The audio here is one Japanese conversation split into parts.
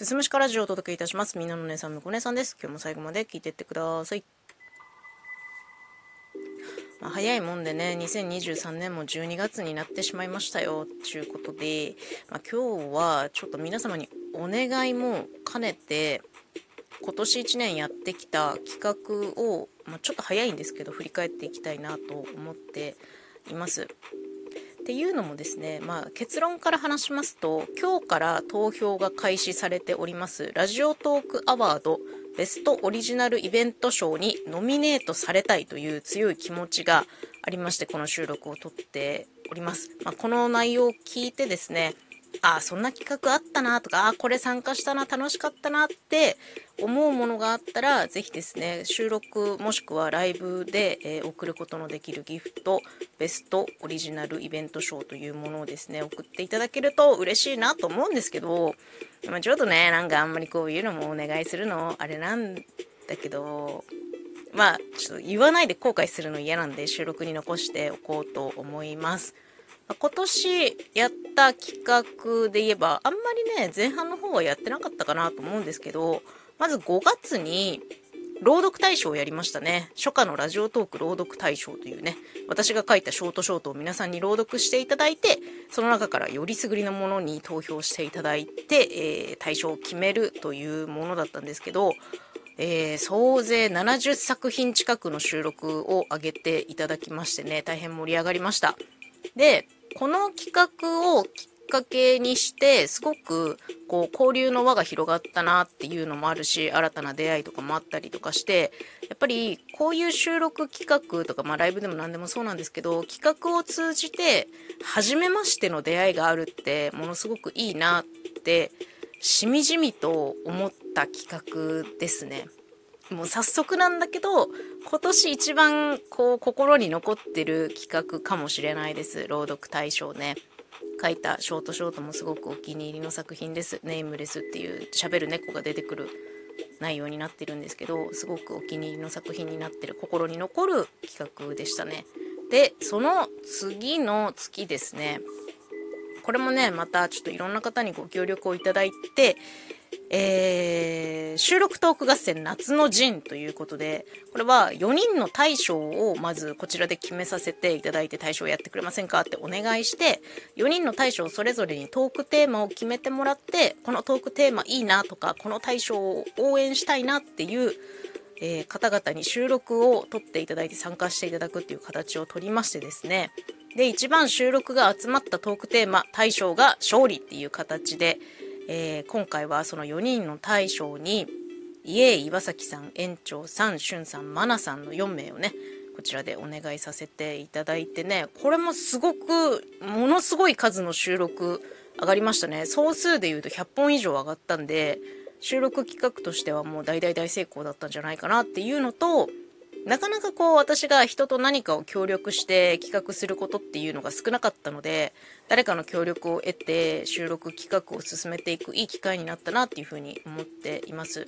すすむしかラジオをお届けいたします。みんなの姉さん、むこ姉さんです。今日も最後まで聞いてってください。まあ、早いもんでね、2023年も12月になってしまいましたよ、ということで、まあ、今日はちょっと皆様にお願いも兼ねて、今年1年やってきた企画を、まあ、ちょっと早いんですけど、振り返っていきたいなと思っています。っていうのもですね、まあ、結論から話しますと今日から投票が開始されておりますラジオトークアワードベストオリジナルイベント賞にノミネートされたいという強い気持ちがありましてこの収録を撮っております、まあ、この内容を聞いてですねあそんな企画あったなとかあこれ参加したな楽しかったなって思うものがあったらぜひですね収録もしくはライブで、えー、送ることのできるギフトベストオリジナルイベント賞というものをですね送っていただけると嬉しいなと思うんですけど、まあ、ちょっとねなんかあんまりこういうのもお願いするのあれなんだけどまあちょっと言わないで後悔するの嫌なんで収録に残しておこうと思います。今年やった企画で言えば、あんまりね、前半の方はやってなかったかなと思うんですけど、まず5月に、朗読大賞をやりましたね。初夏のラジオトーク朗読大賞というね、私が書いたショートショートを皆さんに朗読していただいて、その中からよりすぐりのものに投票していただいて、えー、大賞を決めるというものだったんですけど、えー、総勢70作品近くの収録を上げていただきましてね、大変盛り上がりました。で、この企画をきっかけにしてすごくこう交流の輪が広がったなっていうのもあるし新たな出会いとかもあったりとかしてやっぱりこういう収録企画とか、まあ、ライブでも何でもそうなんですけど企画を通じて初めましての出会いがあるってものすごくいいなってしみじみと思った企画ですね。もう早速なんだけど、今年一番こう心に残ってる企画かもしれないです。朗読大賞ね。書いたショートショートもすごくお気に入りの作品です。ネームレスっていう喋る猫が出てくる内容になってるんですけど、すごくお気に入りの作品になってる心に残る企画でしたね。で、その次の月ですね。これもね、またちょっといろんな方にご協力をいただいて、えー、収録トーク合戦夏の陣ということで、これは4人の大将をまずこちらで決めさせていただいて大将やってくれませんかってお願いして、4人の大将それぞれにトークテーマを決めてもらって、このトークテーマいいなとか、この大将を応援したいなっていう、えー、方々に収録を撮っていただいて参加していただくっていう形を取りましてですね、で、一番収録が集まったトークテーマ、大将が勝利っていう形で、えー、今回はその4人の大将に家岩崎さん園長さんしゅんさんまなさんの4名をねこちらでお願いさせていただいてねこれもすごくものすごい数の収録上がりましたね。総数でいうと100本以上上がったんで収録企画としてはもう大大大成功だったんじゃないかなっていうのとなかなかこう私が人と何かを協力して企画することっていうのが少なかったので誰かの協力を得て収録企画を進めていくいい機会になったなっていうふうに思っています。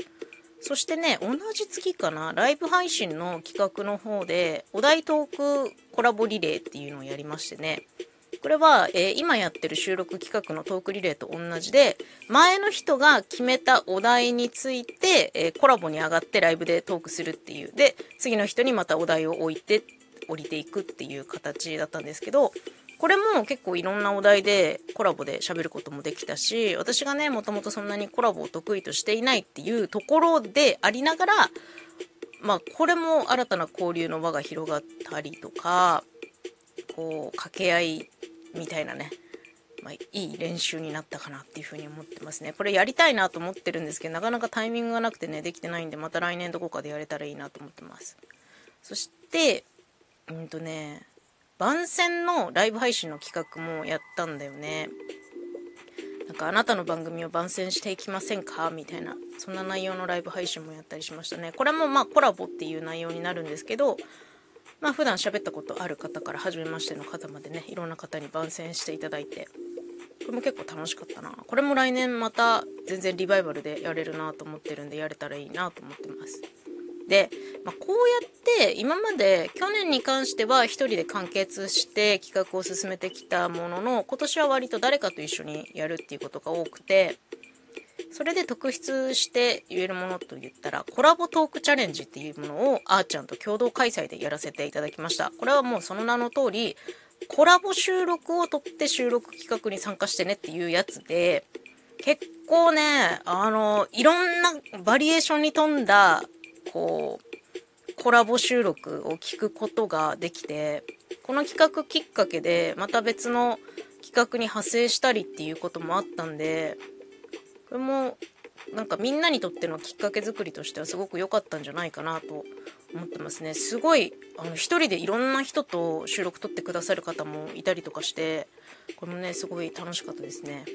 そしてね同じ月かなライブ配信の企画の方でお題トークコラボリレーっていうのをやりましてね。これは、えー、今やってる収録企画のトークリレーと同じで、前の人が決めたお題について、えー、コラボに上がってライブでトークするっていう。で、次の人にまたお題を置いて降りていくっていう形だったんですけど、これも結構いろんなお題でコラボで喋ることもできたし、私がね、もともとそんなにコラボを得意としていないっていうところでありながら、まあ、これも新たな交流の輪が広がったりとか、こう、掛け合いみたいなね、まあ、いい練習になったかなっていうふうに思ってますね。これやりたいなと思ってるんですけど、なかなかタイミングがなくてね、できてないんで、また来年どこかでやれたらいいなと思ってます。そして、うんとね、番宣のライブ配信の企画もやったんだよね。なんかあなたの番組を番宣していきませんか？みたいな、そんな内容のライブ配信もやったりしましたね。これもまあコラボっていう内容になるんですけど、まあ普段喋ったことある方から初めましての方までねいろんな方に番宣していただいてこれも結構楽しかったな。これも来年また全然リバイバルでやれるなと思ってるんでやれたらいいなと思ってます。で、まあ、こうやって今まで去年に関しては1人で完結して企画を進めてきたものの今年は割と誰かと一緒にやるっていうことが多くてそれで特筆して言えるものと言ったら、コラボトークチャレンジっていうものをあーちゃんと共同開催でやらせていただきました。これはもうその名の通り、コラボ収録を撮って収録企画に参加してねっていうやつで、結構ね、あの、いろんなバリエーションに富んだ、こう、コラボ収録を聞くことができて、この企画きっかけで、また別の企画に派生したりっていうこともあったんで、これも、なんかみんなにとってのきっかけ作りとしてはすごく良かったんじゃないかなと思ってますね。すごい、あの、一人でいろんな人と収録撮ってくださる方もいたりとかして、これもね、すごい楽しかったですね。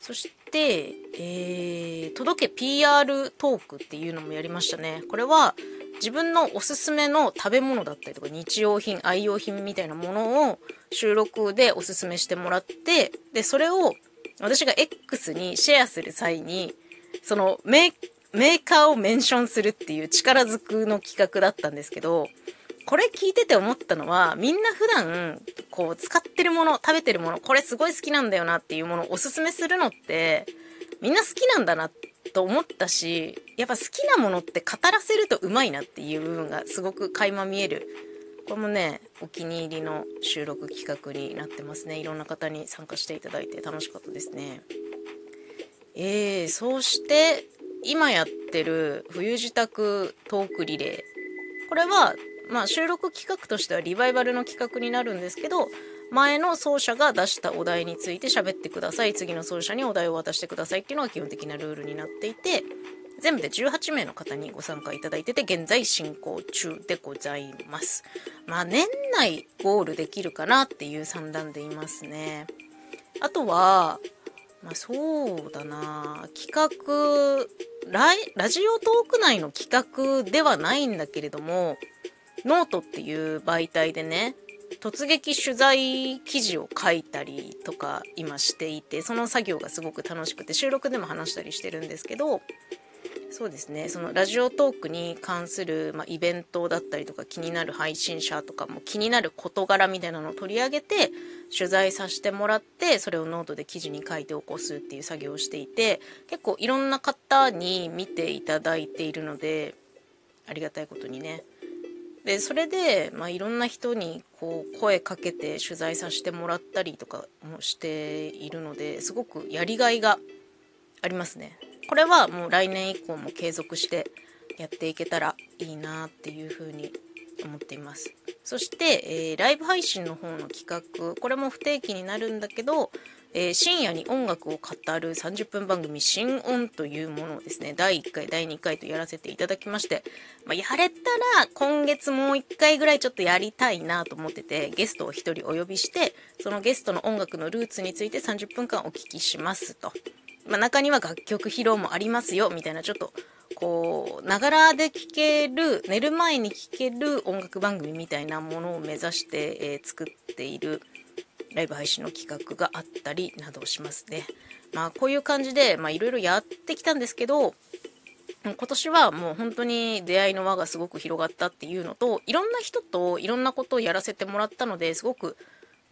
そして、えー、届け PR トークっていうのもやりましたね。これは自分のおすすめの食べ物だったりとか日用品、愛用品みたいなものを収録でおすすめしてもらって、で、それを私が X にシェアする際に、そのメーカーをメンションするっていう力ずくの企画だったんですけど、これ聞いてて思ったのは、みんな普段、こう、使ってるもの、食べてるもの、これすごい好きなんだよなっていうものをおすすめするのって、みんな好きなんだなと思ったし、やっぱ好きなものって語らせるとうまいなっていう部分がすごく垣間見える。これもね、お気に入りの収録企画になってますね。いろんな方に参加していただいて楽しかったですね。えー、そして、今やってる冬支度トークリレー。これはまあ、収録企画としてはリバイバルの企画になるんですけど前の奏者が出したお題について喋ってください次の奏者にお題を渡してくださいっていうのが基本的なルールになっていて全部で18名の方にご参加いただいてて現在進行中でございます。まあ年内ゴールできるかなっていう算段でいますね。あとはまあそうだな。企画ラジオトーク内の企画ではないんだけれどもノートっていう媒体でね、突撃取材記事を書いたりとか今していて、その作業がすごく楽しくて、収録でも話したりしてるんですけど、そうですね、そのラジオトークに関する、まあ、イベントだったりとか気になる配信者とかも気になる事柄みたいなのを取り上げて取材させてもらってそれをノートで記事に書いて起こすっていう作業をしていて結構いろんな方に見ていただいているのでありがたいことにねでそれで、まあ、いろんな人にこう声かけて取材させてもらったりとかもしているのですごくやりがいがありますね。これはもう来年以降も継続してやっていけたらいいなっていうふうに思っています。そして、えー、ライブ配信の方の企画、これも不定期になるんだけど、えー、深夜に音楽を語る30分番組「新音」というものをですね第1回第2回とやらせていただきまして、まあ、やれたら今月もう1回ぐらいちょっとやりたいなと思っててゲストを1人お呼びしてそのゲストの音楽のルーツについて30分間お聞きしますと、まあ、中には楽曲披露もありますよみたいなちょっとこうながらで聴ける寝る前に聴ける音楽番組みたいなものを目指して、えー、作っているライブ配信の企画があったりなどしますね。まあこういう感じでいろいろやってきたんですけど今年はもう本当に出会いの輪がすごく広がったっていうのといろんな人といろんなことをやらせてもらったのですごく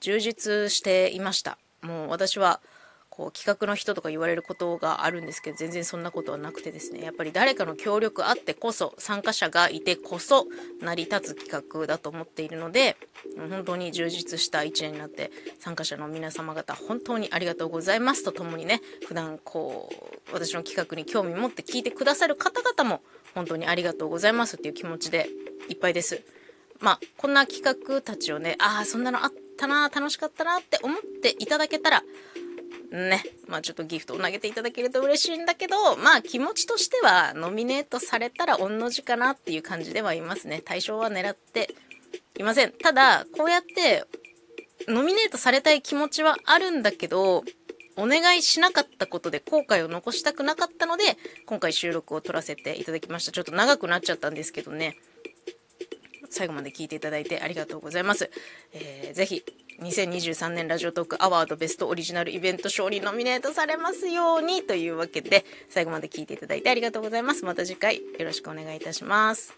充実していました。もう私はこう企画の人とか言われることがあるんですけど全然そんなことはなくてですねやっぱり誰かの協力あってこそ参加者がいてこそ成り立つ企画だと思っているので本当に充実した1年になって参加者の皆様方本当にありがとうございますとともにね普段こう私の企画に興味持って聞いてくださる方々も本当にありがとうございますっていう気持ちでいっぱいです。まあ、こんな企画たちをね、ああ、そんなのあったな、楽しかったなって思っていただけたら、ね、まあちょっとギフトを投げていただけると嬉しいんだけど、まあ気持ちとしてはノミネートされたら御の字かなっていう感じではいますね。対象は狙っていません。ただ、こうやってノミネートされたい気持ちはあるんだけど、お願いしなかったことで後悔を残したくなかったので、今回収録を撮らせていただきました。ちょっと長くなっちゃったんですけどね。最後まで聞いていただいてありがとうございます。えー、ぜひ、2023年ラジオトークアワードベストオリジナルイベント賞にノミネートされますようにというわけで、最後まで聞いていただいてありがとうございます。また次回よろしくお願いいたします。